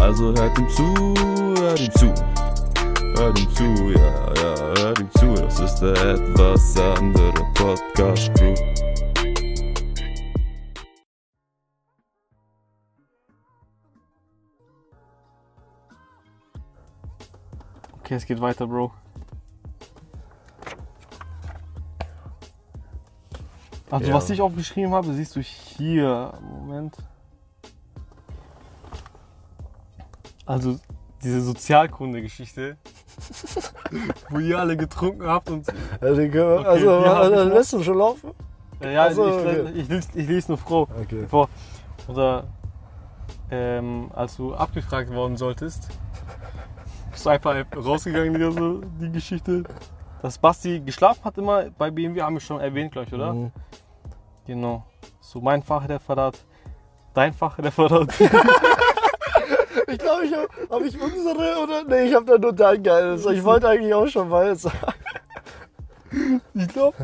Also hört ihm zu, hört ihm zu. Hört ihm zu, ja, ja, hört ihm zu. Das ist der etwas andere Podcast Crew. Okay, es geht weiter, Bro. Also, Ja. was ich aufgeschrieben habe, siehst du hier. Moment. Also, diese Sozialkunde-Geschichte, wo ihr alle getrunken habt und. Also, die Okay, also die ich noch. lässt du schon laufen? Ja, Ach so, ich, okay. ich, lese, ich lese nur Frau Okay. vor. Oder ähm, als du abgefragt worden solltest, bist du einfach rausgegangen, Digga, so die Geschichte. Dass Basti geschlafen hat immer bei BMW, haben wir schon erwähnt, glaube ich, oder? Mhm. Genau. So mein Fachreferat, dein Fachreferat. Ich glaube, ich habe hab ich unsere oder. Nee, ich habe da nur dein Geiles. Ich wollte eigentlich auch schon mal sagen. ich glaube,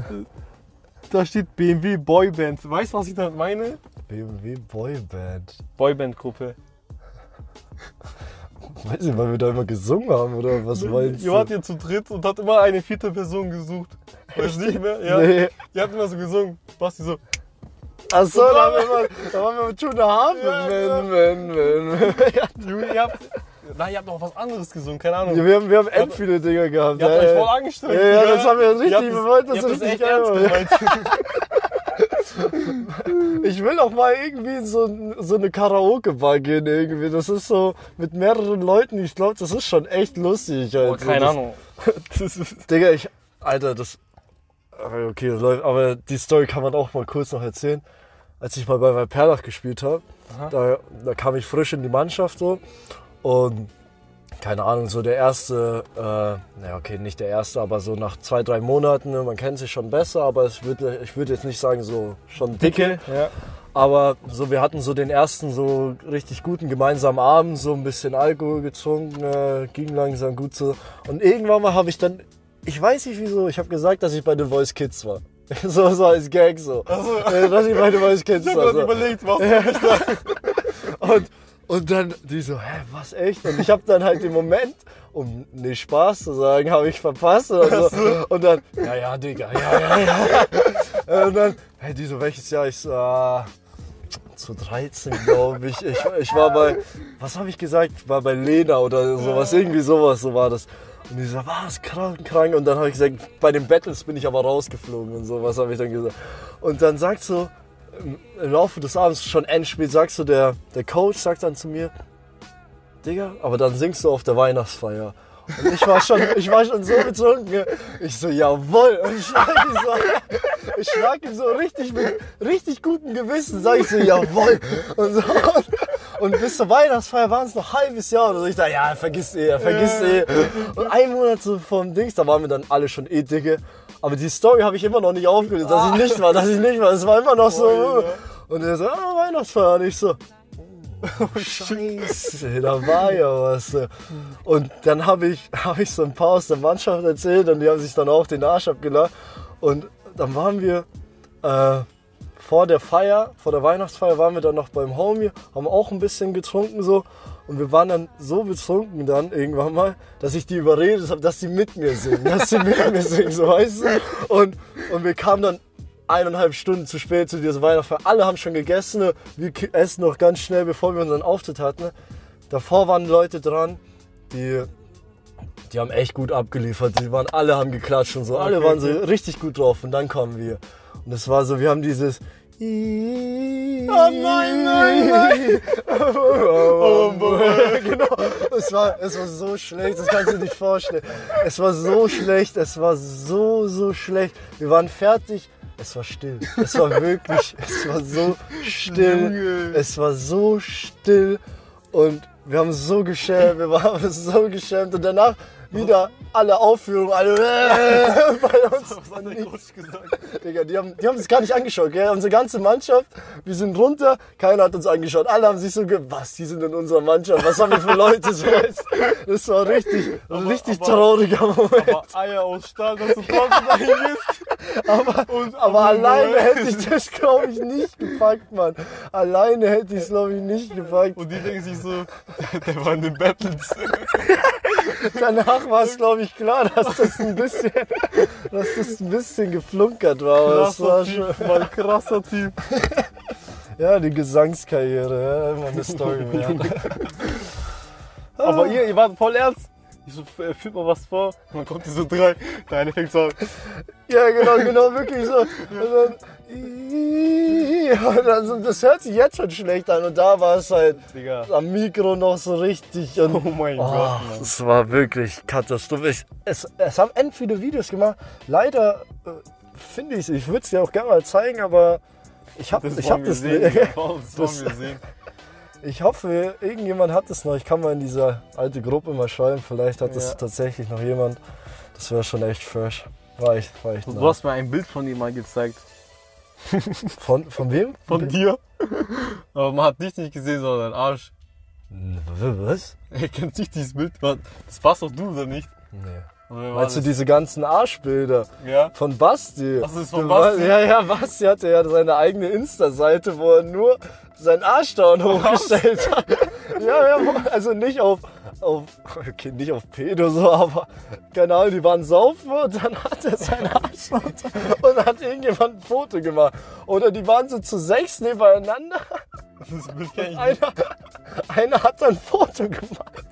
da steht BMW Boyband. Weißt du, was ich damit meine? BMW Boyband. Boyband-Gruppe. Weiß nicht, weil wir da immer gesungen haben oder was meinst Ihr wart du? hier zu dritt und hat immer eine vierte Person gesucht. Weißt du nicht mehr? Ja. Nee. Ihr habt immer so gesungen. Basti so. Achso, da, haben wir da waren wir mit Tuna Hafen. Ja, wenn, wenn, wenn. Ja, Junge, ihr habt. Nein, ihr habt noch was anderes gesungen, keine Ahnung. wir haben, wir haben end viele Dinger gehabt. Ihr habt ja, euch ja. voll angestrengt. Ja, ja, das haben wir richtig, wir wollten das richtig echt geil ernst gemeint. Ich will auch mal irgendwie in so, so eine Karaoke-Bar gehen irgendwie. Das ist so mit mehreren Leuten. Ich glaube, das ist schon echt lustig. Oh, Also, keine das, Ahnung. Das ist, Digga, ich. Alter, das. Okay, das läuft. Aber die Story kann man auch mal kurz noch erzählen. Als ich mal bei Weiperlach gespielt habe, da, da kam ich frisch in die Mannschaft so. Und keine Ahnung, so der erste, äh, naja, okay, nicht der erste, aber so nach zwei, drei Monaten, ne, man kennt sich schon besser, aber es würde, ich würde jetzt nicht sagen, so schon dicke. ja. Aber so, wir hatten so den ersten so richtig guten gemeinsamen Abend, so ein bisschen Alkohol getrunken, äh, ging langsam gut so. Und irgendwann mal habe ich dann, ich weiß nicht wieso, ich habe gesagt, dass ich bei den Voice Kids war. So, so als Gag so. Äh, Dass ich bei den Voice Kids Ich hab war. gerade So. überlegt, was soll ich da? Und, und dann die so, hä, was echt? Und ich habe dann halt den Moment, um nicht Spaß zu sagen, habe ich verpasst. Oder so. Und dann, ja, ja, Digga, ja, ja, ja. Und dann, hey, die so, welches Jahr? Ich so, ah, zu 13, glaube ich. ich. Ich war bei, was habe ich gesagt? War bei Lena oder sowas, irgendwie sowas, so war das. Und die so, was, krank, krank. Und dann habe ich gesagt, bei den Battles bin ich aber rausgeflogen und so, was habe ich dann gesagt. Und dann sagt so, im- Laufe des Abends, schon Endspiel, sagst du, der, der Coach sagt dann zu mir, Digga, aber dann singst du auf der Weihnachtsfeier. Und ich war schon, ich war schon so betrunken. Ich so, jawohl. Und ich schlag ihm so, ich schlag ihm so richtig mit richtig gutem Gewissen, sag ich so, jawohl. Und, so, und, und bis zur Weihnachtsfeier waren es noch ein halbes Jahr oder so. Ich dachte, ja, vergiss eh, vergiss eh. Und ein Monat so vom Dings, da waren wir dann alle schon eh dicke. Aber die Story habe ich immer noch nicht aufgelöst, dass ich nicht war, dass ich nicht war. Es war immer noch so. Und er so, ah, Weihnachtsfeier. Und ich so, oh, Scheiße, da war ja was. Und dann habe ich, hab ich so ein paar aus der Mannschaft erzählt und die haben sich dann auch den Arsch abgelacht. Und dann waren wir äh, vor der Feier, vor der Weihnachtsfeier waren wir dann noch beim Homie, haben auch ein bisschen getrunken so. Und wir waren dann so betrunken dann irgendwann mal, dass ich die überredet habe, dass sie mit mir singen, dass sie mit mir singen, so weißt du. Und, und wir kamen dann eineinhalb Stunden zu spät zu dieser Weihnachtsfeier. Alle haben schon gegessen, ne? wir essen noch ganz schnell, bevor wir unseren Auftritt hatten. ne? Davor waren Leute dran, die, die haben echt gut abgeliefert. Die waren, alle haben geklatscht und so. Alle Okay, waren so richtig gut drauf. Und dann kamen wir. Und es war so, wir haben dieses. Oh nein, nein, nein. genau. Es war, es war so schlecht, das kannst du dir nicht vorstellen. Es war so schlecht, es war so, so schlecht. Wir waren fertig. Es war still. Es war wirklich, es war so still. Es war so still. Und wir haben so geschämt, wir waren so geschämt und danach wieder alle Aufführungen, alle äh, bei uns. Was hat der Coach gesagt? Digga, die haben, die haben es gar nicht angeschaut, gell? Unsere ganze Mannschaft, wir sind runter, keiner hat uns angeschaut. Alle haben sich so ge, was, die sind in unserer Mannschaft, was haben wir für Leute so jetzt? Das war richtig, richtig aber- trauriger Moment. Aber Eier aus Stahl, dass du trotzdem dahin gehst. Aber, Und- aber alleine hätte ich das, glaube ich, nicht gepackt, Mann. Alleine hätte ich es, glaube ich, nicht gepackt. Und die denken sich so, der war in den Battles. Danach war es, glaube ich, klar, dass das ein bisschen, dass das ein bisschen geflunkert war. Aber das war Krasser schon, Typ, Mann, krasser Typ. ja, die Gesangskarriere, ja, immer eine Story mehr. Aber ihr, ihr wart voll ernst. Ich so, äh, führt mal was vor. Und dann kommt die so drei. Der eine fängt so an. Ja, genau, genau, wirklich so. Und dann, und dann, das hört sich jetzt schon schlecht an. Und da war es halt Digga. am Mikro noch so richtig. Und, Oh mein Oh, Gott, Mann. es war wirklich katastrophisch. Es, es haben end viele Videos gemacht. Leider äh, finde ich es, ich würde es dir auch gerne mal zeigen, aber ich habe Das ich hab das nicht. Digga. Das Das-. Ich hoffe, irgendjemand hat es noch. Ich kann mal in diese alte Gruppe mal schreiben. Vielleicht hat es Ja. tatsächlich noch jemand. Das wäre schon echt fresh. War echt, war echt Du nice. hast mir ein Bild von ihm mal gezeigt. Von, von wem? Von dir. Aber man hat dich nicht gesehen, sondern deinen Arsch. Was? Ey, kennst nicht dieses Bild? Das warst doch du, oder nicht? Nee. Meinst du diese ganzen Arschbilder? Ja. Von Basti. Das ist von Basti? Ja, ja, Basti hatte ja seine eigene Insta-Seite, wo er nur seinen Arschdown hochgestellt hat. Ja, ja, also nicht auf, auf, okay, nicht auf Pedo so, aber keine Ahnung, die waren saufen und dann hat er seinen Arschdown und dann hat irgendjemand ein Foto gemacht. Oder die waren so zu sechs nebeneinander. Das kenn ich nicht. Einer, einer hat ein Foto gemacht.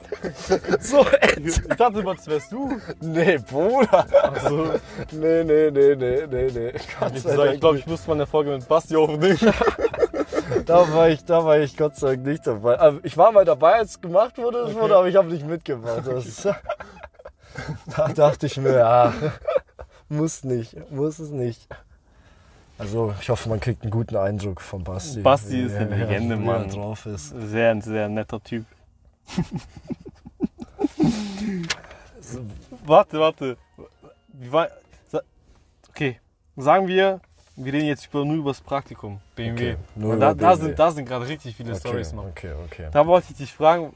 So Ich ätzend. dachte immer, das wärst du. Nee, Bruder. Also, Nee, nee, nee, nee, nee, nee. Gott ich ich glaube, ich müsste mal eine Folge mit Basti aufnehmen. Da war ich, da war ich Gott sei Dank nicht dabei. Also ich war mal dabei, als es gemacht wurde, Okay. wurde aber ich habe nicht mitgemacht. Das, da dachte ich mir, ja, muss nicht, muss es nicht. Also ich hoffe, man kriegt einen guten Eindruck von Basti. Basti ist eine Legende, wie Mann. drauf ist. Sehr, sehr netter Typ. warte, warte. Wie war, okay, sagen wir, wir reden jetzt über, nur über das Praktikum, BMW. Okay, da, da, sind, da sind gerade richtig viele Okay, Stories noch. okay, okay. Da wollte ich dich fragen,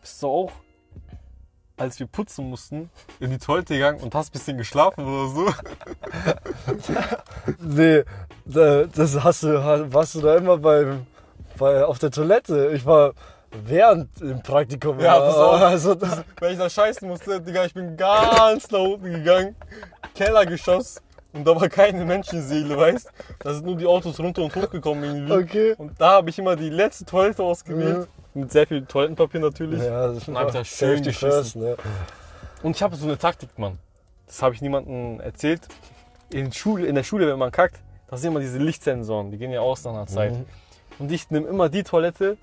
bist du auch, als wir putzen mussten, in die Toilette gegangen und hast ein bisschen geschlafen oder so? Nee, da, das hast du, warst du da immer beim, bei, auf der Toilette. Ich war während im Praktikum. Ja, das auch. Also das, Weil ich da scheißen musste, Digga, ich bin ganz nach unten gegangen, Kellergeschoss und da war keine Menschenseele, weißt Da sind nur die Autos runter und hochgekommen irgendwie. okay. Und da habe ich immer die letzte Toilette ausgewählt. Mit sehr viel Toilettenpapier natürlich. Ja, das Und hab ich da schön geschissen. first, ne? Und ich habe so eine Taktik, Mann. Das habe ich niemandem erzählt. In, Schule, in der Schule, wenn man kackt, da sind immer diese Lichtsensoren, die gehen ja aus nach einer Zeit. Mhm. Und ich nehme immer die Toilette,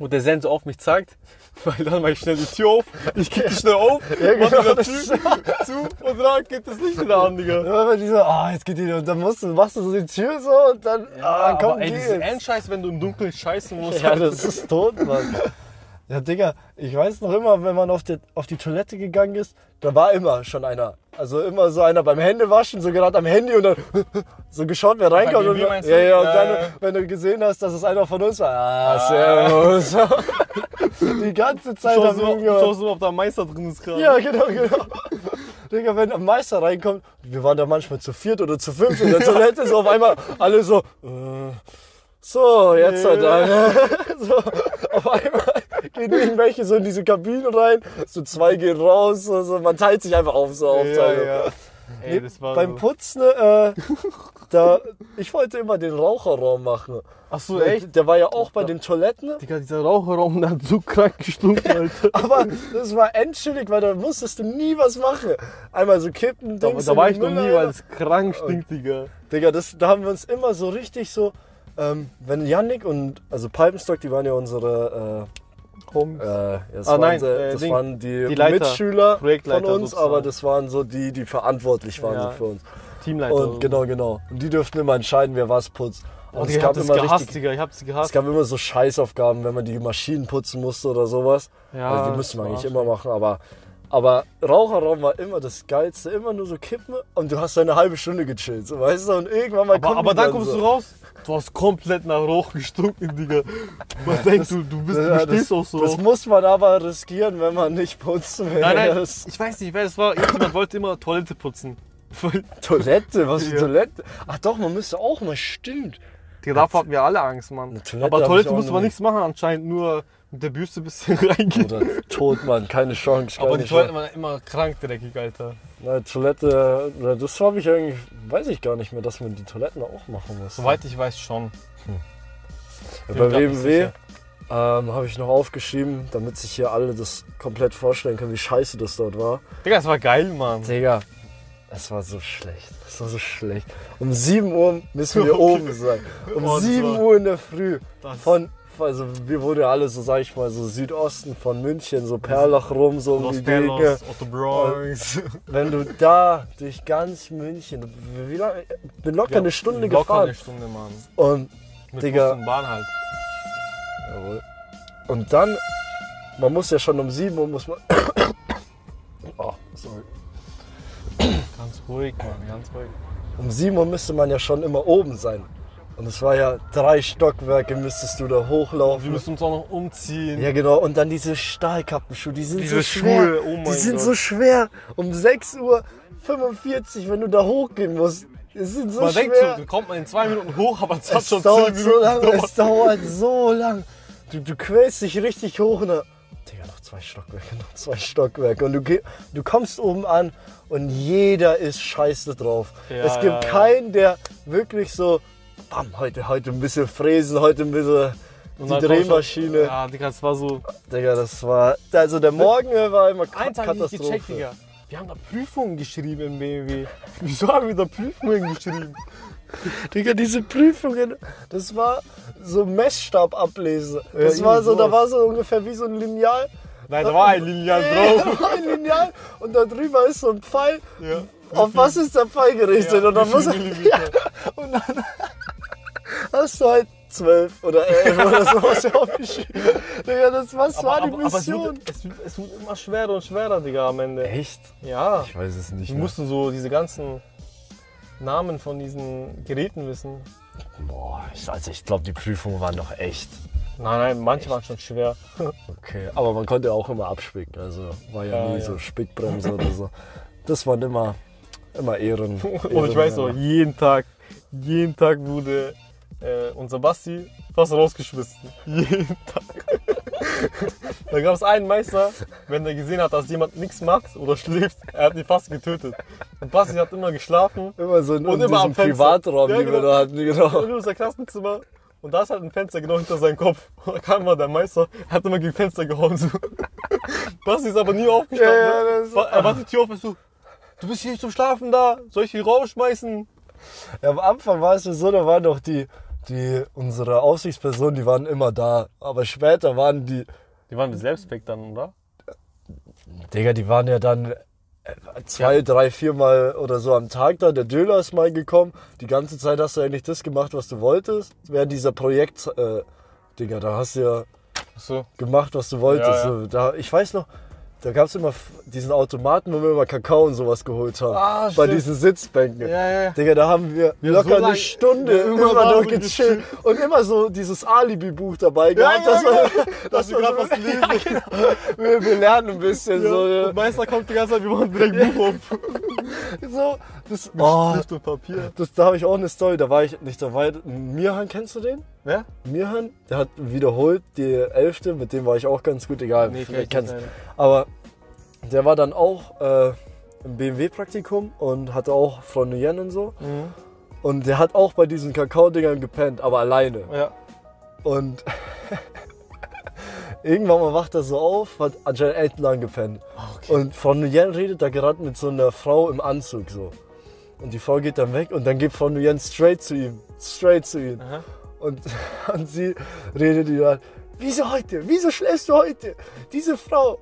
wo der Sensor auf mich zeigt, weil dann mache ich schnell die Tür auf, ich kick die schnell auf, Ja, mach genau, wieder das Tür zu und dann geht das Licht wieder an, Digga. Ja, wenn die so, ah, jetzt geht die, und dann musst du, machst du so die Tür so und dann, ah, komm, aber ey, geh das ist jetzt. Endscheiß, wenn du im Dunkeln scheißen musst. Ja, das ist tot, Mann. Ja, Digga, ich weiß noch immer, wenn man auf die, auf die Toilette gegangen ist, da war immer schon einer. Also immer so einer beim Händewaschen, so gerade am Handy und dann so geschaut, wer reinkommt. Und, ja, du? ja, und dann, wenn du gesehen hast, dass es einer von uns war, ah, servus. Die ganze Zeit Schau haben so, wir schau so, ob da Meister drin ist gerade. Ja, genau, genau. Digga, wenn ein Meister reinkommt, wir waren da manchmal zu viert oder zu fünf in der Toilette, so auf einmal alle so, äh, so, jetzt halt dann. So, auf einmal gehen irgendwelche so in diese Kabinen rein, so zwei gehen raus, so, so, man teilt sich einfach auf, so ja, Aufteilung. ja. Ey, das war Beim so. Putzen, äh, da, ich wollte immer den Raucherraum machen. Ach so, echt? Der war ja auch bei den Toiletten. Digga, dieser Raucherraum, der hat so krank gestunken, Alter. Aber das war endchillig, weil da musstest du nie was machen. Einmal so kippen, Da, Dings da in war ich noch nie, weil es krank stinkt, Digga. Digga, das, da haben wir uns immer so richtig so, ähm, wenn Yannick und, also Pipenstock, die waren ja unsere, Komm. Äh, äh, das, Ah, waren, nein, äh, das Ding, waren die, die Leiter, Mitschüler von uns, sozusagen. aber das waren so die, die verantwortlich waren Ja. so für uns. Teamleiter. Und genau, genau. Und die dürften immer entscheiden, wer was putzt. Oh, Und Digga, ich hab das gehasst, Digga. Ich hab sie es gehasst. gab immer so Scheißaufgaben, wenn man die Maschinen putzen musste oder sowas. Ja, also die musste man eigentlich immer machen, aber, aber Raucherraum war immer das Geilste. Immer nur so kippen und du hast so eine halbe Stunde gechillt, so, weißt du? Und irgendwann mal Aber, kommt aber die dann kommst so. du raus, du hast komplett nach Rauch gestunken, Digga. Man denkt, du, du, bist, Ja, du stehst auch so. Das muss man aber riskieren, wenn man nicht putzen will. nein, nein, Das- ich weiß nicht, wer das war. Irgendjemand wollte immer Toilette putzen. Toilette, was für Ja. Toilette? Ach doch, man müsste auch mal, stimmt. Davor hatten wir alle Angst, Mann. Toilette aber Toilette musste man nichts machen anscheinend, nur mit der Bürste ein bisschen reingehen. Oder tot, Mann, keine Chance. aber die Toilette waren immer krank dreckig, Alter. Na, Toilette, na, das habe ich eigentlich, weiß ich gar nicht mehr, dass man die Toiletten auch machen muss. Soweit ich weiß schon. Ja, bin bei sicher. ähm, habe ich noch aufgeschrieben, damit sich hier alle das komplett vorstellen können, wie scheiße das dort war. Digga, das war geil, Mann. Digga, es war so schlecht. Es war so schlecht. Um 7 Uhr müssen wir oben sein. Um Oh, das 7 war- Uhr in der Früh. Das- Von, also wir wurden ja alle so, sag ich mal, so Südosten von München, so Perlach rum, so um die Dinge. Wenn du da durch ganz München, wie lange, bin locker eine Stunde Locker gefahren. eine Stunde, Mann. Und, Mit Digga. Bus und Bahn halt. jawohl. und dann, man muss ja schon um 7 Uhr, muss man, oh, sorry. Ganz ruhig, Mann, ganz ruhig. Um 7 Uhr müsste man ja schon immer oben sein. Und es war ja drei Stockwerke, müsstest du da Wir hochlaufen. müssen uns auch noch umziehen. Ja genau, und dann diese Stahlkappenschuhe, die sind Diese so schwer. Schuhe, oh mein die sind Gott. so schwer. Um 6 Uhr 45, wenn du da hochgehen musst. Die sind so man schwer. denkt so, kommt man in zwei Minuten hoch, aber es hat schon dauert zehn so Minuten lang, gedauert. es dauert so lang. Du, du quälst dich richtig hoch und dann, Digga, noch zwei Stockwerke, noch zwei Stockwerke. Und du, du kommst oben an und jeder ist scheiße drauf. Ja, es gibt ja. keinen, der wirklich so, bam, heute, heute ein bisschen fräsen, heute ein bisschen Und die Drehmaschine. Ja, Digga, das war so. Digga, das war, also der Morgen war immer Ein Tag Katastrophe. gecheckt, Digga. Wir haben da Prüfungen geschrieben im BMW. Wieso haben wir da Prüfungen geschrieben? Digga, diese Prüfungen, das war so Messstab ablesen. Ja, Das war irgendwie so, da war so ungefähr wie so ein Lineal. Nein, da war ein Lineal drauf. Da war ein Lineal und da drüber ist so ein Pfeil. Ja. Auf was ist der Pfeil gerichtet? Ja, und dann muss er, ja, und dann hast du halt 12 oder 11 oder sowas aufgeschrieben. Digga, das was war die aber, aber es, Mission? wird, es, wird, es wird immer schwerer und schwerer, Digga, am Ende. Echt? Ja. Ich weiß es nicht. Wir mussten so diese ganzen Namen von diesen Geräten wissen. Boah, ich, also ich glaube, die Prüfungen waren doch echt. Nein, nein, manche waren schon schwer. Okay, aber man konnte auch immer abspicken. Also war ja, Ja, nie ja. so Spickbremse oder so. Das waren immer, immer Ehren. Und ich weiß noch, jeden Tag, jeden Tag wurde äh, unser Basti fast rausgeschmissen. Jeden Tag. da gab es einen Meister, wenn der gesehen hat, dass jemand nichts macht oder schläft, er hat ihn fast getötet. Und Basti hat immer geschlafen Immer so in, Und immer am Fenster. Privatraum, Ja, den wir genau. da hatten. Genau. in unser Klassenzimmer. Und da ist halt ein Fenster genau hinter seinem Kopf. Und da kam immer der Meister, er hat immer gegen Fenster gehauen. So. Basti ist aber nie aufgestanden. Ja, ja, ne? er macht die Tür auf und so, du bist hier nicht zum Schlafen da, soll ich die rausschmeißen? Ja, am Anfang war es ja so, da waren doch die, die, unsere Aufsichtspersonen, die waren immer da. Aber später waren die, Die waren selbst weg dann, oder? Digga, die waren ja dann äh, zwei, drei, viermal oder so am Tag da. Der Döler ist mal gekommen. Die ganze Zeit hast du eigentlich das gemacht, was du wolltest. Während dieser Projekt, äh, Digga, da hast du ja So. gemacht, was du wolltest. Ja, ja. So, da, ich weiß noch, da gab es immer diesen Automaten, wo wir immer Kakao und sowas geholt haben. Ah, bei stimmt. diesen Sitzbänken. Ja, ja. Digga, da haben wir Wir locker so eine Stunde Ja, immer immer, da so durchgechillt und immer so dieses Alibi-Buch dabei gehabt. ja, dass wir, Dass dass wir gerade was lesen. ja, genau. wir, wir lernen ein bisschen so. Ja. Ja. Und Meister kommt die ganze Zeit, wir machen direkt Buch auf. so das, oh, Stift und Papier. das, da habe ich auch eine Story, da war ich nicht dabei. Mirhan, kennst du den? Wer? Mirhan, der hat wiederholt die Elfte, mit dem war ich auch ganz gut, egal, Nee, vielleicht kenn ich kennst. Aber der war dann auch äh, im BMW-Praktikum und hatte auch Frau Nguyen und so. Mhm. Und der hat auch bei diesen Kakao-Dingern gepennt, aber alleine. Ja. Und irgendwann mal wacht er so auf, hat anscheinend echt lang gepennt. Okay. Und Frau Nguyen redet da gerade mit so einer Frau im Anzug so. Und die Frau geht dann weg und dann geht Frau Nguyen straight zu ihm. Straight zu ihm. Aha. Und, und sie redet ihm dann, wieso heute? Wieso schläfst du heute? Diese Frau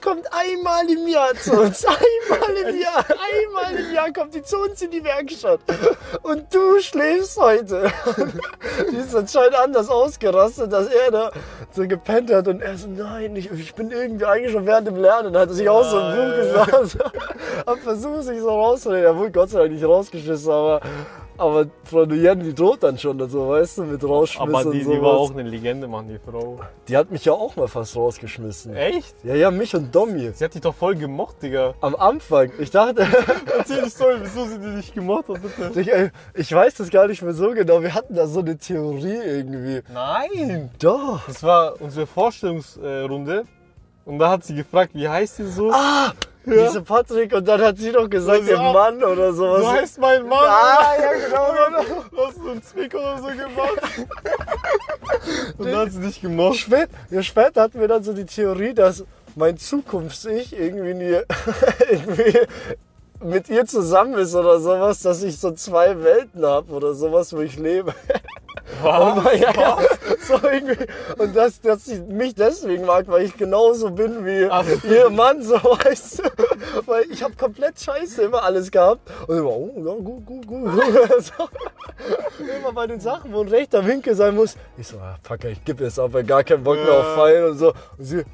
kommt einmal im Jahr zu uns. Einmal im Jahr. Einmal im Jahr kommt die zu uns in die Werkstatt. Und du schläfst heute. die ist anscheinend anders ausgerastet, dass er da so gepennt hat. Und er so, nein, ich, ich bin irgendwie eigentlich schon während dem Lernen. Dann hat er sich auch so ein Buch gesagt. Hab versucht, sich so rauszureden. Er wurde Gott sei Dank nicht rausgeschissen, aber... Aber Freunde Jen, die droht dann schon, so, weißt du, mit rausschmissen Aber die, die war auch eine Legende, Mann, die Frau. Die hat mich ja auch mal fast rausgeschmissen. Echt? Ja, ja, mich und Domi. Sie hat dich doch voll gemocht, Digga. Am Anfang. Ich dachte, Erzähl die Story, wieso sie dich nicht gemocht hat, bitte. ich, ey, ich weiß das gar nicht mehr so genau. Wir hatten da so eine Theorie irgendwie. Nein! Doch. Das war unsere Vorstellungsrunde. Und da hat sie gefragt, wie heißt sie so? Ah, diese Patrick. Und dann hat sie doch gesagt, ihr ja. Mann oder sowas. so heißt mein Mann. Ah, ja, genau, genau. Du hast so einen Zwick oder so gemacht. Und dann hat sie dich gemocht. Spät, ja, später hatten wir dann so die Theorie, dass mein Zukunfts-Ich irgendwie, nie, irgendwie mit ihr zusammen ist oder sowas, dass ich so zwei Welten habe oder sowas, wo ich lebe. Und, ja, ja, so irgendwie, und dass, dass sie mich deswegen mag, weil ich genauso bin wie Ach ihr Mann, so weißt du. Weil ich habe komplett scheiße immer alles gehabt. Und immer, oh, ja, gut, gut, gut. So. Immer bei den Sachen, wo ein rechter Winkel sein muss. Ich so, ah, fuck, ich gebe jetzt aber gar keinen Bock mehr auf Pfeil und so. Und sie,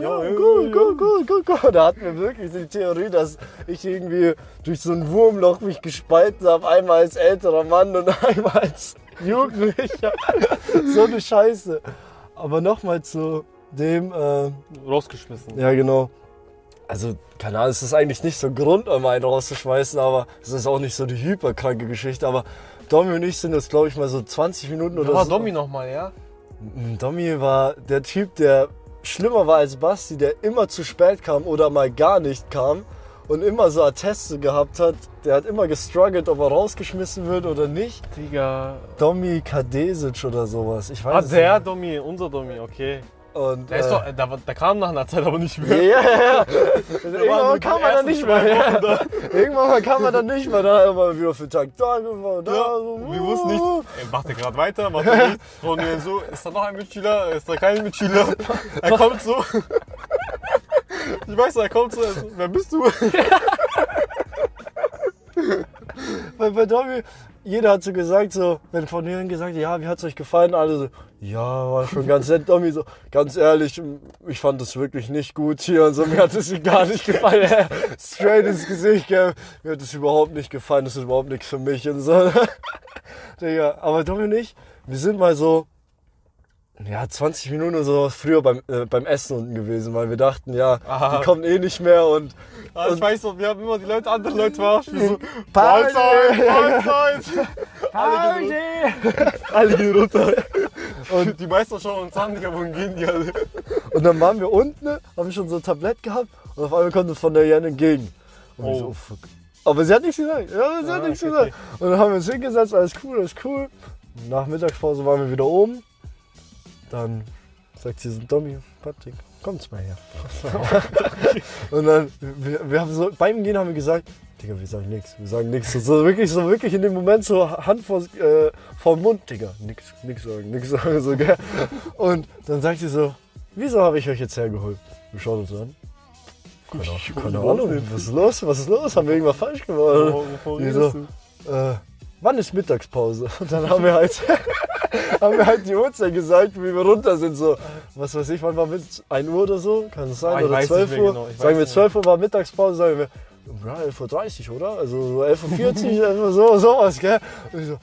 ja, Ja, gut, gut, gut, gut, gut. Da hatten wir wirklich die Theorie, dass ich irgendwie durch so ein Wurmloch mich gespalten habe. Einmal als älterer Mann und einmal als Jugendlicher. so eine Scheiße. Aber nochmal zu dem, äh, Rausgeschmissen. ja genau. Also, keine Ahnung, es ist eigentlich nicht so Grund, um einen rauszuschmeißen, aber es ist auch nicht so die hyperkranke Geschichte. Aber Domi und ich sind jetzt, glaube ich, mal so 20 Minuten oder war so. Domi nochmal, ja? Domi war der Typ, der schlimmer war als Basti, der immer zu spät kam oder mal gar nicht kam und immer so Atteste gehabt hat. Der hat immer gestruggelt, ob er rausgeschmissen wird oder nicht. Digga. Domi Kadesic oder sowas. Ich weiß Ah, der Domi, unser Domi, okay. Und, Der, äh, doch, der, war- der kam nach einer Zeit aber nicht Ja, mehr. ja, ja. waren Irgendwann nur kam man dann nicht mehr. Ja. Irgendwann kam man dann nicht mehr. Da immer wieder für den Tag da, immer da. Ja, so, wir wussten nicht, ey, macht er gerade weiter, macht er nicht. Und wir so, ist da noch ein Mitschüler, ist da kein Mitschüler? Er kommt so. Ich weiß, er kommt so, er wer bist du? Weil bei Domi, jeder hat so gesagt, so, wenn von denen gesagt, ja, wie hat's euch gefallen? Alle so, ja, war schon ganz nett. Domi so, ganz ehrlich, ich fand das wirklich nicht gut hier und so, mir hat es gar nicht gefallen. Straight ins Gesicht, gell. mir hat es überhaupt nicht gefallen, das ist überhaupt nichts für mich und so. Digga, aber Domi und ich, wir sind mal so, ja, 20 Minuten oder so früher beim, äh, beim Essen unten gewesen, weil wir dachten, ja, Aha. die kommen eh nicht mehr und Ah, ich weiß noch, wir haben immer die Leute, andere Leute verarscht. Wir so, Party! Mahlzeit, Mahlzeit. Alle gehen, runter. Und die meisten schauen uns an, Digga, wohin gehen die alle? Und dann waren wir unten, haben schon so ein Tablett gehabt und auf einmal kommt es von der Jan entgegen. Und ich so, Oh. oh fuck. Aber sie hat nichts gesagt. Ja, sie hat Ah, nichts okay, gesagt. Und dann haben wir uns hingesetzt, alles cool, alles cool. Nach Mittagspause waren wir wieder oben. Dann sagt sie so, Domi, Patrick, kommt's mal her. und dann, wir, wir haben so, beim Gehen haben wir gesagt, Digga, wir sagen nichts, wir sagen nichts. So, so wirklich, so wirklich in dem Moment so Hand vor, äh, vor den Mund, Digga, nix, nix sagen, nix sagen, so, gell. Und dann sagt sie so, wieso habe ich euch jetzt hergeholt? Wir schauen uns an. Keine, keine Ahnung, was ist los, was ist los, haben wir irgendwas falsch gemacht? Wo- wovon du? äh, wann ist Mittagspause? Und dann haben wir halt, haben wir halt die Uhrzeit gesagt, wie wir runter sind. So, was weiß ich, wann war mit 1 Uhr oder so? Kann es sein? Ah, oder weiß 12 nicht mehr Uhr? genau, sagen wir weiß 12 Uhr war Mittagspause, sagen wir, ja, 11.30 Uhr, oder? Also so 11.40 Uhr, etwa so, sowas, gell? Und ich so,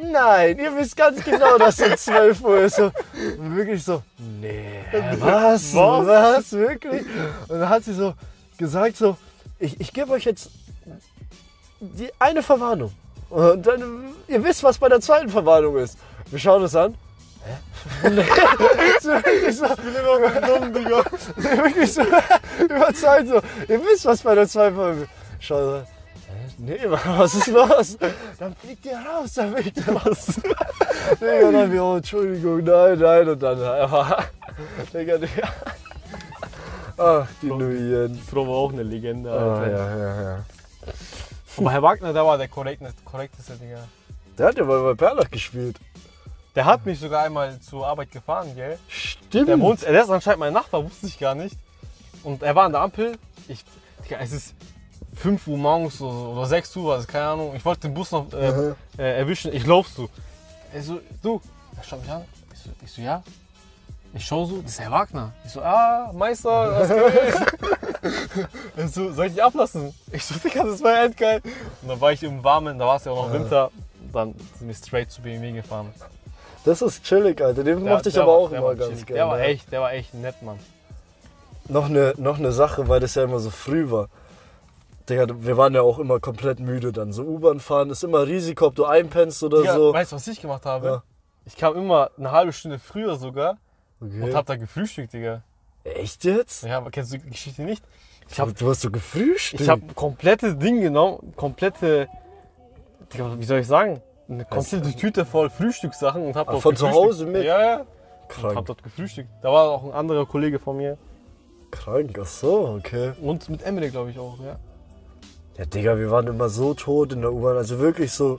nein, ihr wisst ganz genau, dass es 12 Uhr ist. So, und wirklich so, nee, was? Was? Was? Wirklich? Und dann hat sie so gesagt, so, ich, ich gebe euch jetzt die eine Verwarnung. Und dann, ihr wisst, was bei der zweiten Verwarnung ist. Wir schauen uns an. Hä? So, so, Ich bin immer noch dumm, Digga. wirklich so überzeugt so. Ihr wisst, was bei der uns an. Hä? Nee, was ist los? Dann fliegt ihr raus, dann fliegt ihr raus. Digga, dann wir, oh, Entschuldigung, nein, nein. Und dann einfach, Digga, Digga. Ach, die Nuyen. Fro war auch eine Legende, Ah, Alter. ja, ja, ja. Aber Herr Wagner, der war der korrekteste, korrekteste Digga. Der hat ja mal bei Perlach gespielt. Der hat mich sogar einmal zur Arbeit gefahren, gell? Stimmt. Der, wohnt, der ist anscheinend mein Nachbar, wusste ich gar nicht. Und er war an der Ampel. Ich, Digga, es ist 5 Uhr morgens oder, so, oder 6 Uhr, also keine Ahnung. Ich wollte den Bus noch äh, Mhm. äh, erwischen. Ich lauf so. Er so, du. Er schaut mich an. Ich so, ich so ja. Ich schau so, das ist Herr Wagner. Ich so, ah, Meister, was geht? er so, soll ich dich ablassen? Ich so, Digga, das war endgeil. Und dann war ich im Warmen, da war es ja auch noch Winter. Dann sind wir straight zu BMW gefahren. Das ist chillig, Alter. Den Der- mochte ich aber war- auch immer ganz gerne. Der war echt, der war echt nett, Mann. Noch eine, noch eine Sache, weil das ja immer so früh war. Digga, wir waren ja auch immer komplett müde dann. So U-Bahn fahren ist immer Risiko, ob du einpennst oder Digga, so. weißt du, was ich gemacht habe? Ja. Ich kam immer eine halbe Stunde früher sogar Okay. und hab da gefrühstückt, Digga. Echt jetzt? Ja, aber kennst du die Geschichte nicht? Ich hab, du hast so gefrühstückt. ich hab komplette Ding genommen, komplette, Digga, wie soll ich sagen? Eine komplette Tüte voll Frühstückssachen und hab Ah, dort von zu. Hause mit? Ja, ja. Und hab krank. dort gefrühstückt. Da war auch ein anderer Kollege von mir. Krank, ach so, okay. Und mit Emily, glaube ich, auch, ja. Ja, Digga, wir waren immer so tot in der U-Bahn. Also wirklich so,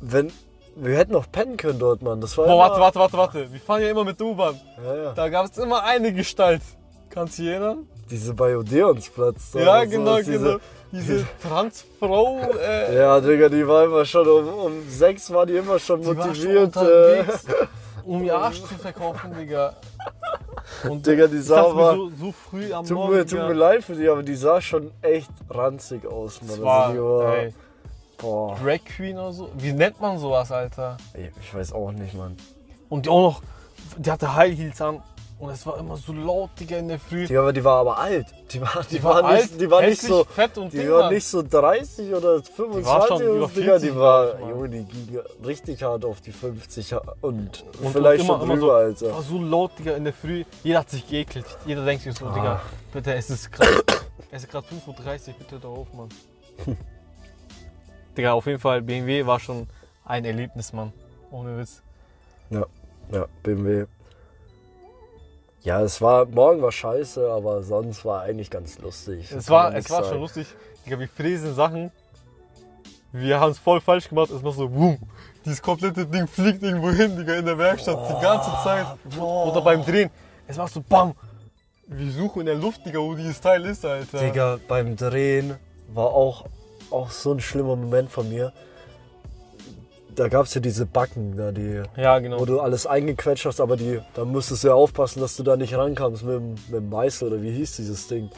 wenn. Wir hätten noch pennen können dort, Mann. Das war Boah, warte, warte, warte, warte. Wir fahren ja immer mit der U-Bahn. Ja, ja. Da gab es immer eine Gestalt. Kannst du dich erinnern? Diese bei Odeonsplatz. Ja, genau, diese- genau. Diese Transfrau. Äh, Ja, Digga, die war immer schon um, um sechs war die immer schon die war schon motiviert. äh, unterwegs, um ihr Arsch zu verkaufen, Digga. Und Digga, die sah aber- so, so früh am tut, Morgen. mir, tut mir leid für die, aber die sah schon echt ranzig aus, Mann. das Also war, die war, ey, boah, Drag Queen oder so. Wie nennt man sowas, Alter? ich weiß auch nicht, Mann. Und die auch noch, die hatte High Heels an. Und es war immer so laut, Digga, in der Früh. Die, aber die war aber alt. Die war, die Die war, war nicht, alt, die war nicht hässlich, so. fett und Die Ding, war nicht so 30 oder 25 war schon oder über so, Digga. 40, Die war, ich, Mann. Junge, die ging richtig hart auf die 50 und, Und- vielleicht und immer- schon immer drüber, so, Alter. War so laut, Digga, in der Früh. Jeder hat sich geekelt. Jeder denkt sich so, Ah. Digga, bitte, es ist gerade es ist gerade 5.30 Uhr, bitte da auf, Mann. Digga, auf jeden Fall, BMW war schon ein Erlebnis, Mann. Ohne Witz. Ja, BMW. Ja, es war, morgen war scheiße, aber sonst war eigentlich ganz lustig. Es Kann war, man es war sagen. schon lustig. Digga, wir fräsen Sachen. Wir haben es voll falsch gemacht. Es macht so, boom. Dieses komplette Ding fliegt irgendwo hin, Digga, in der Werkstatt die ganze Zeit. Boah. Oder beim Drehen. Es macht so, bam. Wir suchen in der Luft, Digga, wo dieses Teil ist, Alter. Digga, beim Drehen war auch, auch so ein schlimmer Moment von mir. Da gab es ja diese Backen, da die, Ja, genau. wo du alles eingequetscht hast, aber die, da musstest du ja aufpassen, dass du da nicht rankamst mit, dem- mit dem Meißel oder wie hieß dieses Ding,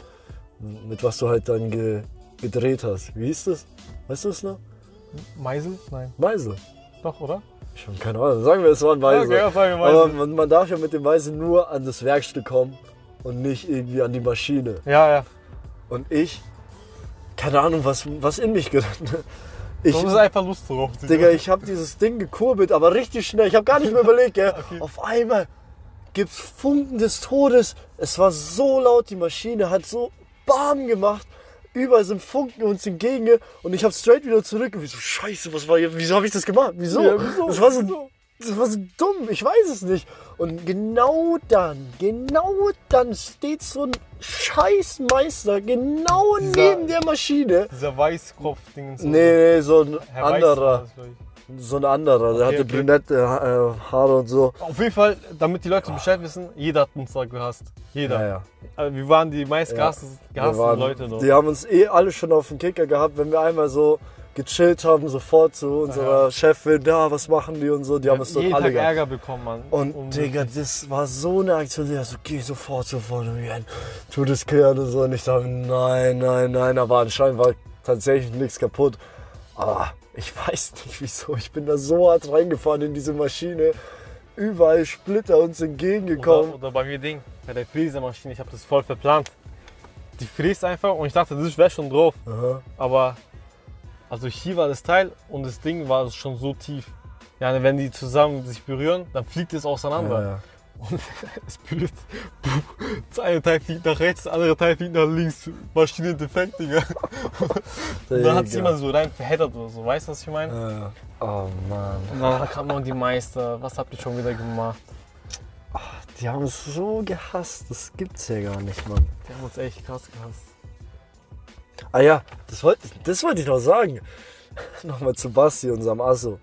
mit was du halt dann ge, gedreht hast. Wie hieß das? Weißt du es noch? Meisel? Nein. Meißel. Doch, oder? Ich habe keine Ahnung. Sagen wir, es war ein Meißel. Okay, ja, sagen wir aber Meisel. man, man darf ja mit dem Meißel nur an das Werkstück kommen und nicht irgendwie an die Maschine. Ja, ja. Und ich, keine Ahnung, was, was in mich geritten. Ich, hast einfach Lust drauf. Digga, ich habe dieses Ding gekurbelt, aber richtig schnell. Ich habe gar nicht mehr überlegt, gell. Okay. Auf einmal gibt's Funken des Todes. Es war so laut, die Maschine hat so Bam gemacht. Überall sind Funken uns entgegen und ich habe straight wieder zurück. Und wie so, scheiße, was war hier? Wieso habe ich das gemacht? Wieso? Ja, wieso? Das war so, das war so dumm, ich weiß es nicht. Und genau dann, genau dann steht so ein Scheißmeister genau Dieser- neben der Maschine. Dieser Weißkopf-Ding. So. Nee, nee, so ein Herr anderer. So ein anderer. Der Okay, hatte okay. brünette äh, Haare und so. Auf jeden Fall, damit die Leute Bescheid wissen, jeder hat uns da gehasst. Jeder. Ja, ja. Also wir waren die meist gehassten, Wir gehassten waren- Leute dort. Die haben uns eh alle schon auf den Kicker gehabt, wenn wir einmal so gechillt haben, sofort zu unserer Ja. Chefin, ja, was machen die und so. Die haben uns dort alle Tag gehabt. Ärger bekommen, Mann. Und Digga, das war so eine Aktion, die so, geh sofort, sofort, und wir tu das klären und so. Und ich dachte, nein, nein, nein, aber anscheinend war tatsächlich nichts kaputt. Aber ich weiß nicht wieso. Ich bin da so hart reingefahren in diese Maschine. Überall Splitter uns entgegengekommen. Oder, oder bei mir Ding, bei der Fräsermaschine, ich habe das voll verplant. Die fräst einfach und ich dachte, das wäre schon drauf. Aha. Aber also hier war das Teil und das Ding war schon so tief. Ja, wenn die zusammen sich berühren, dann fliegt es auseinander. Ja, ja. Und es berührt. Das eine Teil fliegt nach rechts, das andere Teil fliegt nach links. Maschine defekt, Digga. Und dann hat es jemand so rein verheddert oder so. Weißt du, was ich meine? Ja, ja. Oh Mann. Und dann kam noch die Meister. Was habt ihr schon wieder gemacht? Die haben es so gehasst. Das gibt's ja gar nicht, Mann. Die haben uns echt krass gehasst. Ah ja, das wollte das wollte ich noch sagen. Nochmal zu Basti, unserem Asso.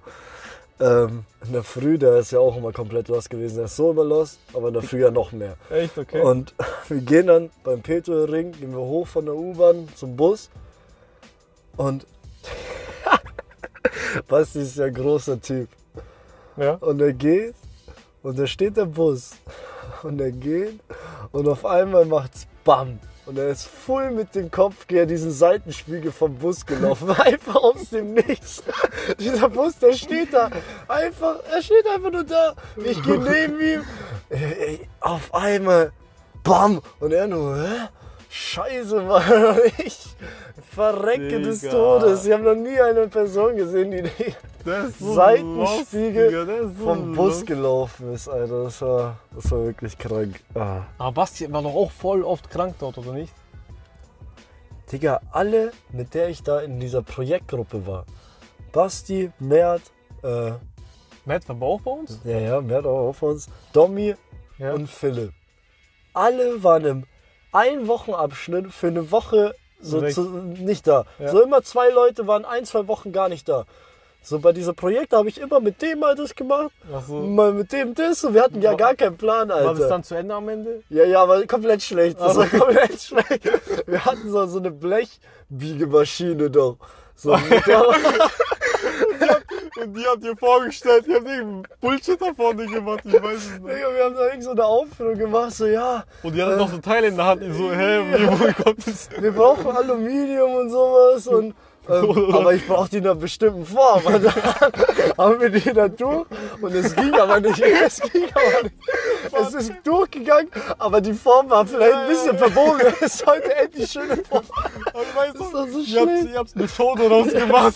ähm, in der Früh, der ist ja auch immer komplett los gewesen. Der ist so immer los, aber in der Früh ja noch mehr. Echt, okay. Und wir gehen dann beim Petrolring, gehen wir hoch von der U-Bahn zum Bus. Und Basti ist ja ein großer Typ. ja. Und er geht und da steht der Bus. Und er geht und auf einmal macht's BAM. Und er ist voll mit dem Kopf gegen diesen Seitenspiegel vom Bus gelaufen. Einfach aus dem Nichts. Dieser Bus, der steht da. Einfach, er steht einfach nur da. Ich gehe neben ihm. Auf einmal. BAM. Und er nur, hä? Scheiße, Mann. Ich verrecke des Digga. Todes. Ich habe noch nie eine Person gesehen, die Der ist Seitenspiegel so vom Bus lustig. gelaufen ist, Alter. Das war, das war wirklich krank. Ah. Aber Basti war doch auch voll oft krank dort, oder nicht? Digga, alle, mit der ich da in dieser Projektgruppe war. Basti, Mert, äh, Matt war auch bei uns? ja, ja, Mert auch auf uns, Domi Ja. und Philipp. Alle waren im Ein-Wochen-Abschnitt für eine Woche so zu, nicht da. Ja. So immer zwei Leute waren ein, zwei Wochen gar nicht da. So bei dieser Projekt habe ich immer mit dem mal das gemacht, Ach so. mal mit dem das und wir hatten ja War- gar keinen Plan, Alter. War das dann zu Ende am Ende? Ja, ja, aber komplett schlecht. Das war komplett schlecht. Wir hatten so, so eine Blechbiegemaschine doch. So, Und die habt ihr vorgestellt, ihr habt irgendeinen Bullshit da vorne gemacht, ich weiß es nicht. Digga, wir haben da irgend so eine Aufführung gemacht, so ja, Und die hatten noch so Teile in der Hand, die so, hä, wie, wo kommt das? wir brauchen Aluminium und sowas und ähm, aber ich brauche die in einer bestimmten Form. Und dann haben wir die da durch und es ging aber nicht. Es ging aber nicht. Es ist durchgegangen, aber die Form war vielleicht ein bisschen verbogen. Es sollte endlich schöne Form. Und weißt Das war so ihr habt, schlecht. ihr habt eine Show daraus gemacht.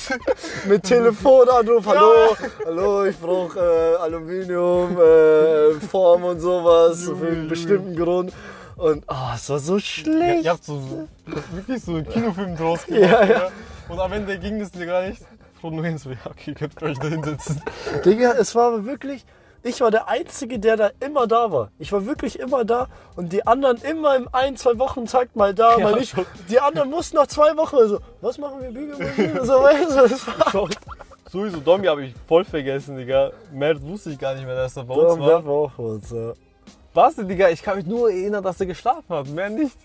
mit Telefonanruf, hallo, hallo, ich brauche äh, Aluminium, äh, Form und sowas für einen bestimmten Grund. Und oh, es war so schlecht. ihr habt so, so wirklich so einen Kinofilm draus gemacht. Ja, ja. Und am Ende ging es dir gar nicht. Nur hin so, ja, okay, könnt ihr euch da hinsetzen. Digga, es war wirklich, ich war der Einzige, der da immer da war. Ich war wirklich immer da und die anderen immer im ein, zwei Wochen Takt mal da, Ja, mal nicht. schon. Die anderen mussten nach zwei Wochen so, was machen wir Bügelmaschine? So, weißt du, das war. Sowieso, Domi habe ich voll vergessen, Digga. Mert wusste ich gar nicht mehr, dass er bei uns war. wer war auch bei uns, ja. Basti, Digga, ich kann mich nur erinnern, dass er geschlafen hat, mehr nicht.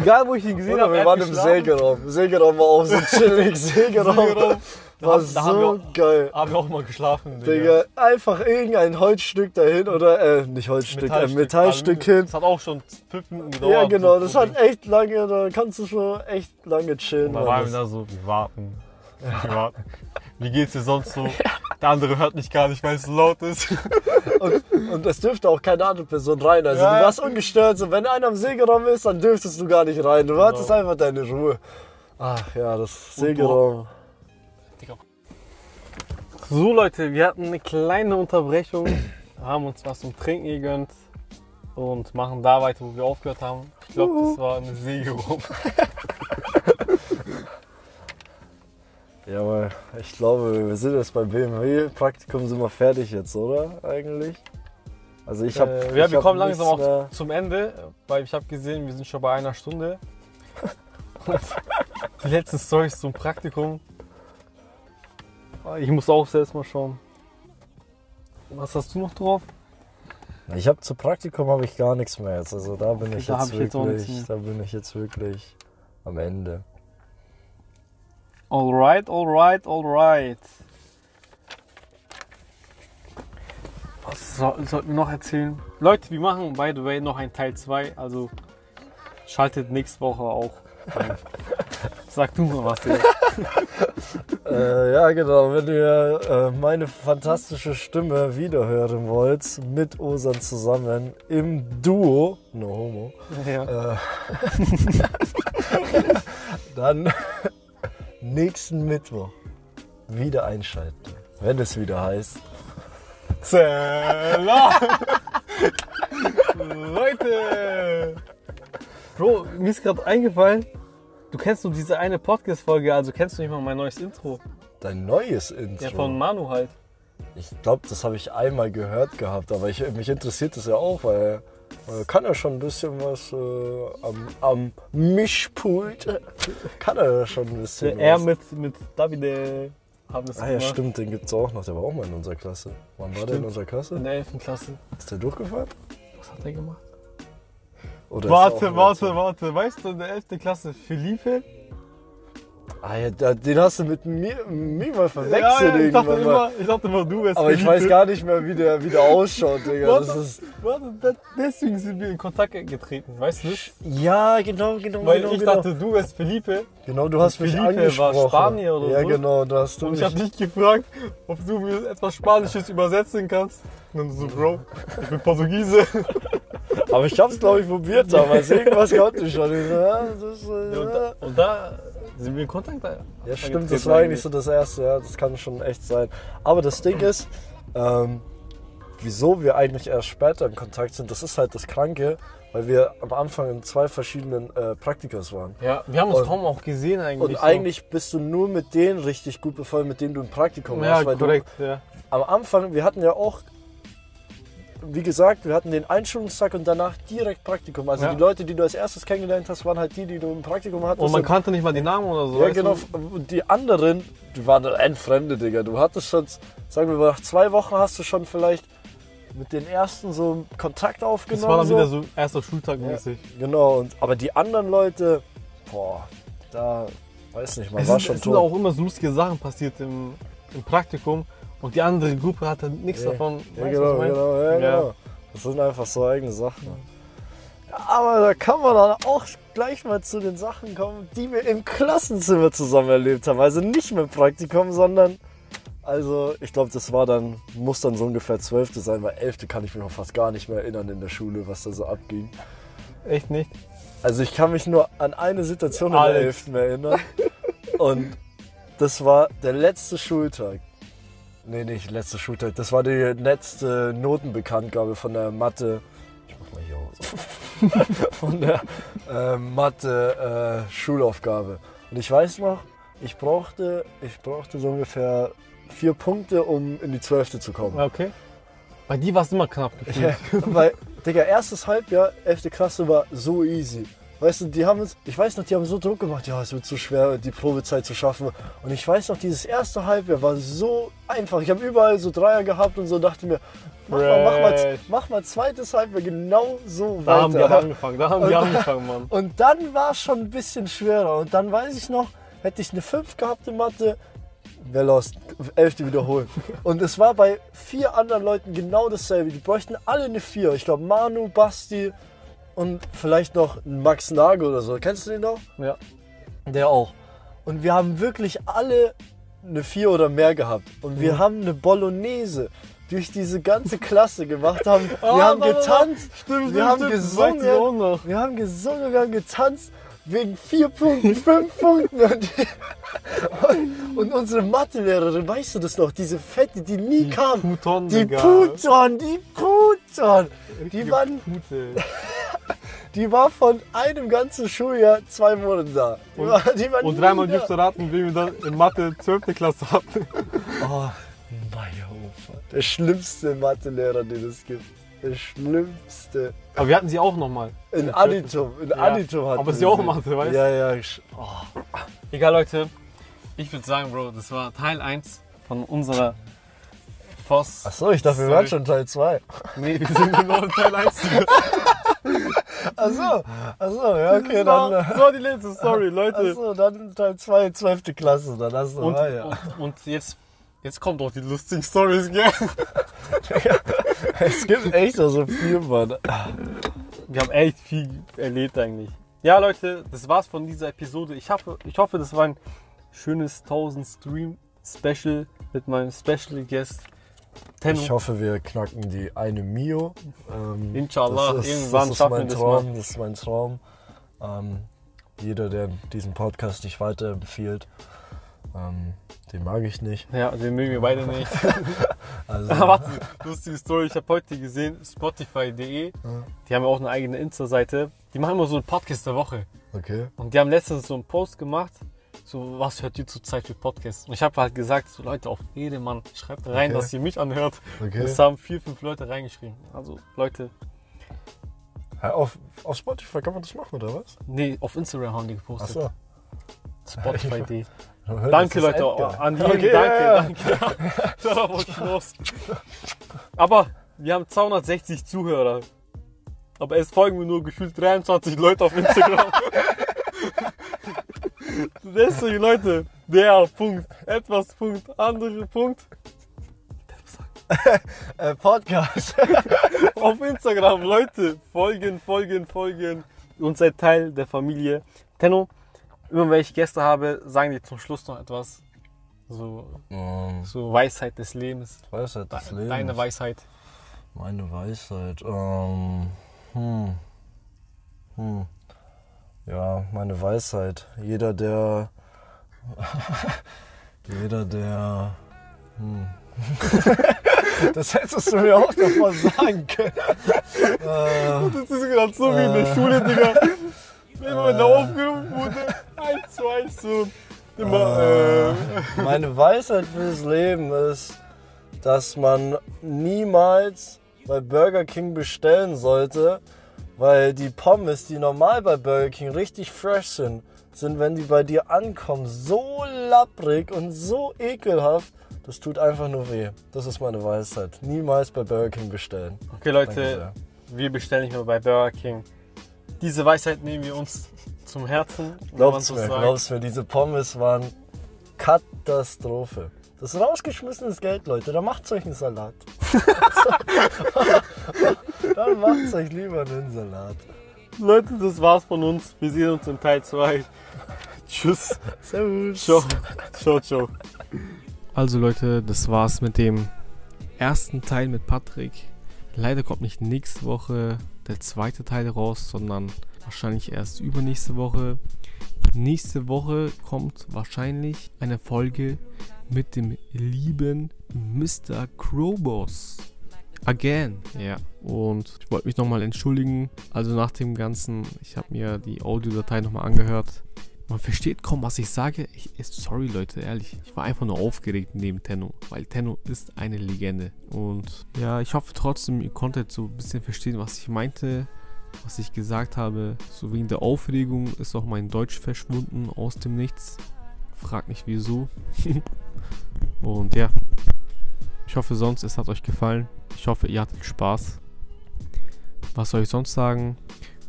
Egal, wo ich ihn gesehen habe, wir waren im. Sägeraum. Sägeraum war auch so chillig. Sägeraum war haben- da haben so wir- geil. Haben wir auch mal geschlafen, Digga. Digga, einfach irgendein Holzstück dahin oder, äh, nicht Holzstück, ein Metallstück hin. Das hat auch schon fünf Minuten gedauert. Ja, genau, das hat echt lange, da kannst du schon echt lange chillen. Und da waren wir da so, wir warten. Wir warten. Wie geht's dir sonst so? Der andere hört mich gar nicht, weil es so laut ist. Und, und es dürfte auch keine andere Person rein. Also Ja. du warst ungestört. So, wenn einer im Sägeraum ist, dann dürftest du gar nicht rein. Du hattest Genau. einfach deine Ruhe. Ach ja, das Sägeraum. So Leute, wir hatten eine kleine Unterbrechung, haben uns was zum Trinken gegönnt und machen da weiter, wo wir aufgehört haben. Ich glaube, das war eine Sägerung. Ja, aber ich glaube, wir sind jetzt beim BMW-Praktikum sind wir fertig jetzt, oder? Eigentlich? Also ich habe. Äh, ja, wir kommen langsam auch zum Ende, weil ich habe gesehen, wir sind schon bei einer Stunde. Und Die letzten Storys zum Praktikum. Ich muss auch selbst mal schauen. Was hast du noch drauf? Ich habe zu Praktikum habe ich gar nichts mehr jetzt. Also da bin Okay, ich da jetzt wirklich, da bin ich jetzt wirklich am Ende. Alright, alright, alright. Was soll, sollten wir noch erzählen? Leute, wir machen, by the way, noch ein Teil 2. Also schaltet nächste Woche auch ein. Sag du mal was. Äh, ja, genau. Wenn ihr äh, meine fantastische Stimme wiederhören wollt, mit Osan zusammen im Duo, no homo, Ja. äh, dann nächsten Mittwoch wieder einschalten, wenn es wieder heißt. Salam! Leute! Bro, mir ist gerade eingefallen, du kennst nur diese eine Podcast-Folge, also kennst du nicht mal mein neues Intro. Dein neues Intro. Ja, von Manu halt. Ich glaube, das habe ich einmal gehört gehabt, aber ich, mich interessiert das ja auch, weil kann er schon ein bisschen was äh, am, am Mischpult. Kann er schon ein bisschen Er was. mit, mit Davide haben das Ah ja, gemacht. stimmt, den gibt's auch noch. Der war auch mal in unserer Klasse. Wann war der in unserer Klasse? In der 11. Klasse. Ist der durchgefallen? Was hat er gemacht? Oder er Warte, warte, warte. Weißt du, in der 11. Klasse Philippe? Ah ja, da- den hast du mit mir, mir mal Ja, verwechselt ja, ich, dachte mal. immer, ich dachte immer, du wärst Aber ich weiß gar nicht mehr, wie der, wie der ausschaut, Digga. Warte, ist, warte, de- deswegen sind wir in Kontakt getreten, weißt du ja, genau, genau, Weil genau. ich genau. dachte, du wärst Philippe genau, du hast mich Felipe war angesprochen. Spanier oder ja, so. genau, da hast du und mich. ich habe dich gefragt, ob du mir etwas Spanisches übersetzen kannst. Und dann so, Bro, ich bin Portugiese. Aber ich hab's, glaube ich, probiert damals. Irgendwas konnte ich schon. Ja, das äh, Ja, und, da, und da sind wir in Kontakt. Da. Ja, stimmt, das war eigentlich so das Erste, ja, das kann schon echt sein. Aber das Ding ist, ähm, wieso wir eigentlich erst später in Kontakt sind, das ist halt das Kranke, weil wir am Anfang in zwei verschiedenen äh, Praktikas waren. Ja, wir haben uns Und- kaum auch gesehen eigentlich. Und so. eigentlich bist du nur mit denen richtig gut befreundet, mit denen du im Praktikum Ja, warst. Weil korrekt, ja. du am Anfang, wir hatten ja auch, wie gesagt, wir hatten den Einschulungstag und danach direkt Praktikum. Also Ja. die Leute, die du als erstes kennengelernt hast, waren halt die, die du im Praktikum hattest. Und man kannte nicht mal die Namen oder so. Ja, genau. Du? Und die anderen, die waren Endfremde, Digga. Du hattest schon, sagen wir mal, nach zwei Wochen hast du schon vielleicht mit den ersten so Kontakt aufgenommen. Das war dann so. wieder so erster Schultag Ja, mäßig. Genau, und, aber die anderen Leute, boah, da, weiß nicht, man Es war sind, schon es sind tot. auch immer so lustige Sachen passiert im, im Praktikum und die andere Gruppe hatte nichts Ja. davon. Ja, Weißt genau, genau, ja, Ja. genau. Das sind einfach so eigene Sachen. Aber da kann man dann auch gleich mal zu den Sachen kommen, die wir im Klassenzimmer zusammen erlebt haben. Also nicht mit Praktikum, sondern, also ich glaube, das war dann, muss dann so ungefähr 12. sein, weil 11. kann ich mich noch fast gar nicht mehr erinnern in der Schule, was da so abging. Echt nicht? Also ich kann mich nur an eine Situation in der Alex. 11. erinnern. Und das war der letzte Schultag. Nee, nicht letzte Schultag. Das war die letzte Notenbekanntgabe von der Mathe. Ich mach mal hier aus. von der äh, Mathe äh, Schulaufgabe. Und ich weiß noch, ich brauchte, ich brauchte so ungefähr vier Punkte, um in die 12. zu kommen. Okay. Bei dir war es immer knapp gefühlt. Ja, weil, Digga, erstes Halbjahr, 11. Klasse war so easy. Weißt du, die haben uns, ich weiß noch, die haben so Druck gemacht, ja, es wird so schwer, die Probezeit zu schaffen. Und ich weiß noch, dieses erste Halbjahr war so einfach. Ich habe überall so Dreier gehabt und so dachte mir, mach mal, mach mal, mach mal zweites Halbjahr genau so Da haben weiter. angefangen, da haben die angefangen, Mann. Und dann war es schon ein bisschen schwerer. Und dann weiß ich noch, hätte ich eine 5 gehabt in Mathe, wäre lost. 11. wiederholen. Und es war bei vier anderen Leuten genau dasselbe. Die bräuchten alle eine 4. Ich glaube, Manu, Basti und vielleicht noch ein Max Nagel oder so. Kennst du den noch? Ja. Der auch. Und wir haben wirklich alle eine 4 oder mehr gehabt. Und Mhm. wir haben eine Bolognese durch diese ganze Klasse gemacht. Haben, wir Ah, haben warte, getanzt. Stimmt, wir haben stimmt, ich gesungen. Wir haben gesungen, wir haben getanzt wegen vier Punkten, fünf Punkten. Und, und, und unsere Mathelehrerin, weißt du das noch? Diese Fette, die nie kam. Puton, Die. Puton, die Puton. Die, Richtige waren, Pute. Die war von einem ganzen Schuljahr zwei Monate da. Die Und- war, die war Und dreimal dürft ihr raten, wen wir dann in Mathe 12. Klasse hatten. Oh, Meyerhofer. Der schlimmste Mathelehrer, den es gibt. Der schlimmste. Aber wir hatten sie auch nochmal. In Additum. In Additum hatten Aber ja auch sie. Mathe, weißt du? Ja, ja. Oh. Egal, Leute. Ich würde sagen, Bro, das war Teil 1 von unserer Voss. Achso, ich dachte, wir waren schon Teil 2. Nee, wir sind nur in Teil 1. Achso, achso, ja, okay, das, war, dann. das war die letzte Story, Leute. Achso, dann Teil 2, 12. Klasse, dann hast du Und, ah, ja. und, und jetzt, jetzt kommt auch die lustigen Stories, gell? Es gibt echt noch so viel, Mann. Wir haben echt viel erlebt eigentlich. Ja, Leute, das war's von dieser Episode. Ich hoffe, ich hoffe das war ein schönes 1000 Stream Special mit meinem Special Guest Tenno. Ich hoffe, wir knacken die eine Mio. Ähm, Inshallah, das ist, irgendwann das schaffen mein wir das Traum, mal. Das ist mein Traum. Ähm, jeder, der diesen Podcast nicht weiterempfiehlt, ähm, den mag ich nicht. Ja, den mögen wir beide nicht. Also, Warte, lustige Story. Ich habe heute gesehen, Spotify.de, die haben ja auch eine eigene Insta-Seite. Die machen immer so einen Podcast der Woche. okay. Und die haben letztens so einen Post gemacht, so was hört ihr zurzeit für Podcasts? Und ich habe halt gesagt, so Leute, auf Edemann, schreibt rein, Okay. dass ihr mich anhört. okay. Das haben vier, fünf Leute reingeschrieben. Also Leute, Ja, auf, auf Spotify kann man das machen, oder was? nee, auf Instagram haben die gepostet. Achso. Spotify.de. Danke, Leute. Edgar. An jeden, Okay, danke, ja, ja. danke. Darauf wollte ich los. Aber wir haben 260 Zuhörer. Aber es folgen mir nur gefühlt 23 Leute auf Instagram. Deswegen, Leute, der Punkt, etwas Punkt, andere Punkt. Äh, Podcast. Auf Instagram, Leute, folgen, folgen, folgen. Und seid Teil der Familie. Tenno, immer wenn ich Gäste habe, sagen die zum Schluss noch etwas. So, Ähm, so Weisheit des Lebens. Weisheit des De- Lebens. Deine Weisheit. Meine Weisheit. Ähm, hm. Hm. Ja, meine Weisheit. Jeder, der. jeder, der. Hm. das hättest du mir auch davor sagen können. äh, Das ist gerade so wie in der Äh. Schule, Digga. Immer wenn da aufgerufen wurde, eins zu eins so. Immer, äh, meine Weisheit fürs Leben ist, dass man niemals bei Burger King bestellen sollte, weil die Pommes, die normal bei Burger King richtig fresh sind, sind, wenn die bei dir ankommen, so lapprig und so ekelhaft, das tut einfach nur weh. Das ist meine Weisheit. Niemals bei Burger King bestellen. Okay, Leute, wir bestellen nicht mehr bei Burger King. Diese Weisheit nehmen wir uns zum Herzen. wenn man Glaub's so mir, sagt. glaub's mir, diese Pommes waren Katastrophe. Das ist rausgeschmissenes Geld, Leute. Da macht's euch einen Salat. Dann macht's euch lieber einen Salat. Leute, das war's von uns. Wir sehen uns in Teil 2. Tschüss. Servus. Ciao. Ciao, ciao. Also Leute, das war's mit dem ersten Teil mit Patrick. Leider kommt nicht nächste Woche der zweite Teil raus, sondern wahrscheinlich erst übernächste Woche. Nächste Woche kommt wahrscheinlich eine Folge mit dem lieben Mr. Crowboss. Again, ja. Und ich wollte mich nochmal entschuldigen. Also nach dem Ganzen, ich habe mir die Audiodatei nochmal angehört. Man versteht kaum, was ich sage. Ich, sorry, Leute, ehrlich. Ich war einfach nur aufgeregt neben Tenno, weil Tenno ist eine Legende. Und ja, ich hoffe trotzdem, ihr konntet so ein bisschen verstehen, was ich meinte, was ich gesagt habe. So wegen der Aufregung ist auch mein Deutsch verschwunden aus dem Nichts. Frag nicht wieso. Und ja, ich hoffe sonst, es hat euch gefallen. Ich hoffe, ihr hattet Spaß. Was soll ich sonst sagen?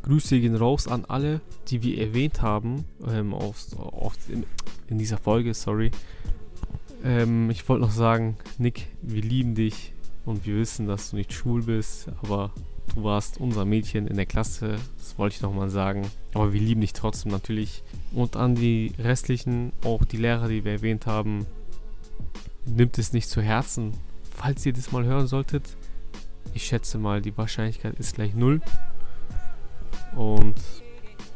Grüße gehen raus an alle, die wir erwähnt haben ähm, auf, auf, in, in dieser Folge, sorry. Ähm, ich wollte noch sagen, Nick, wir lieben dich und wir wissen, dass du nicht schwul bist, aber du warst unser Mädchen in der Klasse, das wollte ich nochmal sagen. Aber wir lieben dich trotzdem natürlich. Und an die restlichen, auch die Lehrer, die wir erwähnt haben, nimmt es nicht zu Herzen. Falls ihr das mal hören solltet, ich schätze mal, die Wahrscheinlichkeit ist gleich null. Und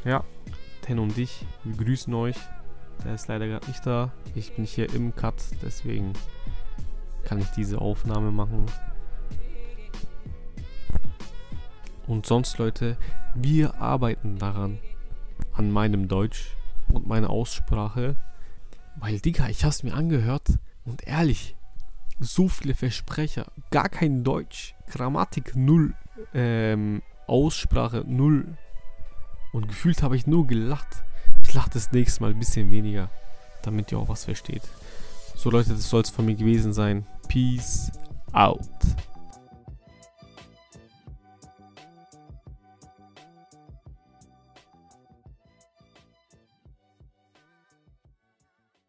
ja, Ten und dich, wir grüßen euch. Der ist leider gerade nicht da. Ich bin hier im Cut, deswegen kann ich diese Aufnahme machen. Und sonst, Leute, wir arbeiten daran, an meinem Deutsch und meiner Aussprache. Weil, Digga, ich hab's mir angehört und ehrlich, so viele Versprecher, gar kein Deutsch, Grammatik null, ähm, Aussprache null. Und gefühlt habe ich nur gelacht. Ich lache das nächste Mal ein bisschen weniger, damit ihr auch was versteht. So Leute, das soll es von mir gewesen sein. Peace out.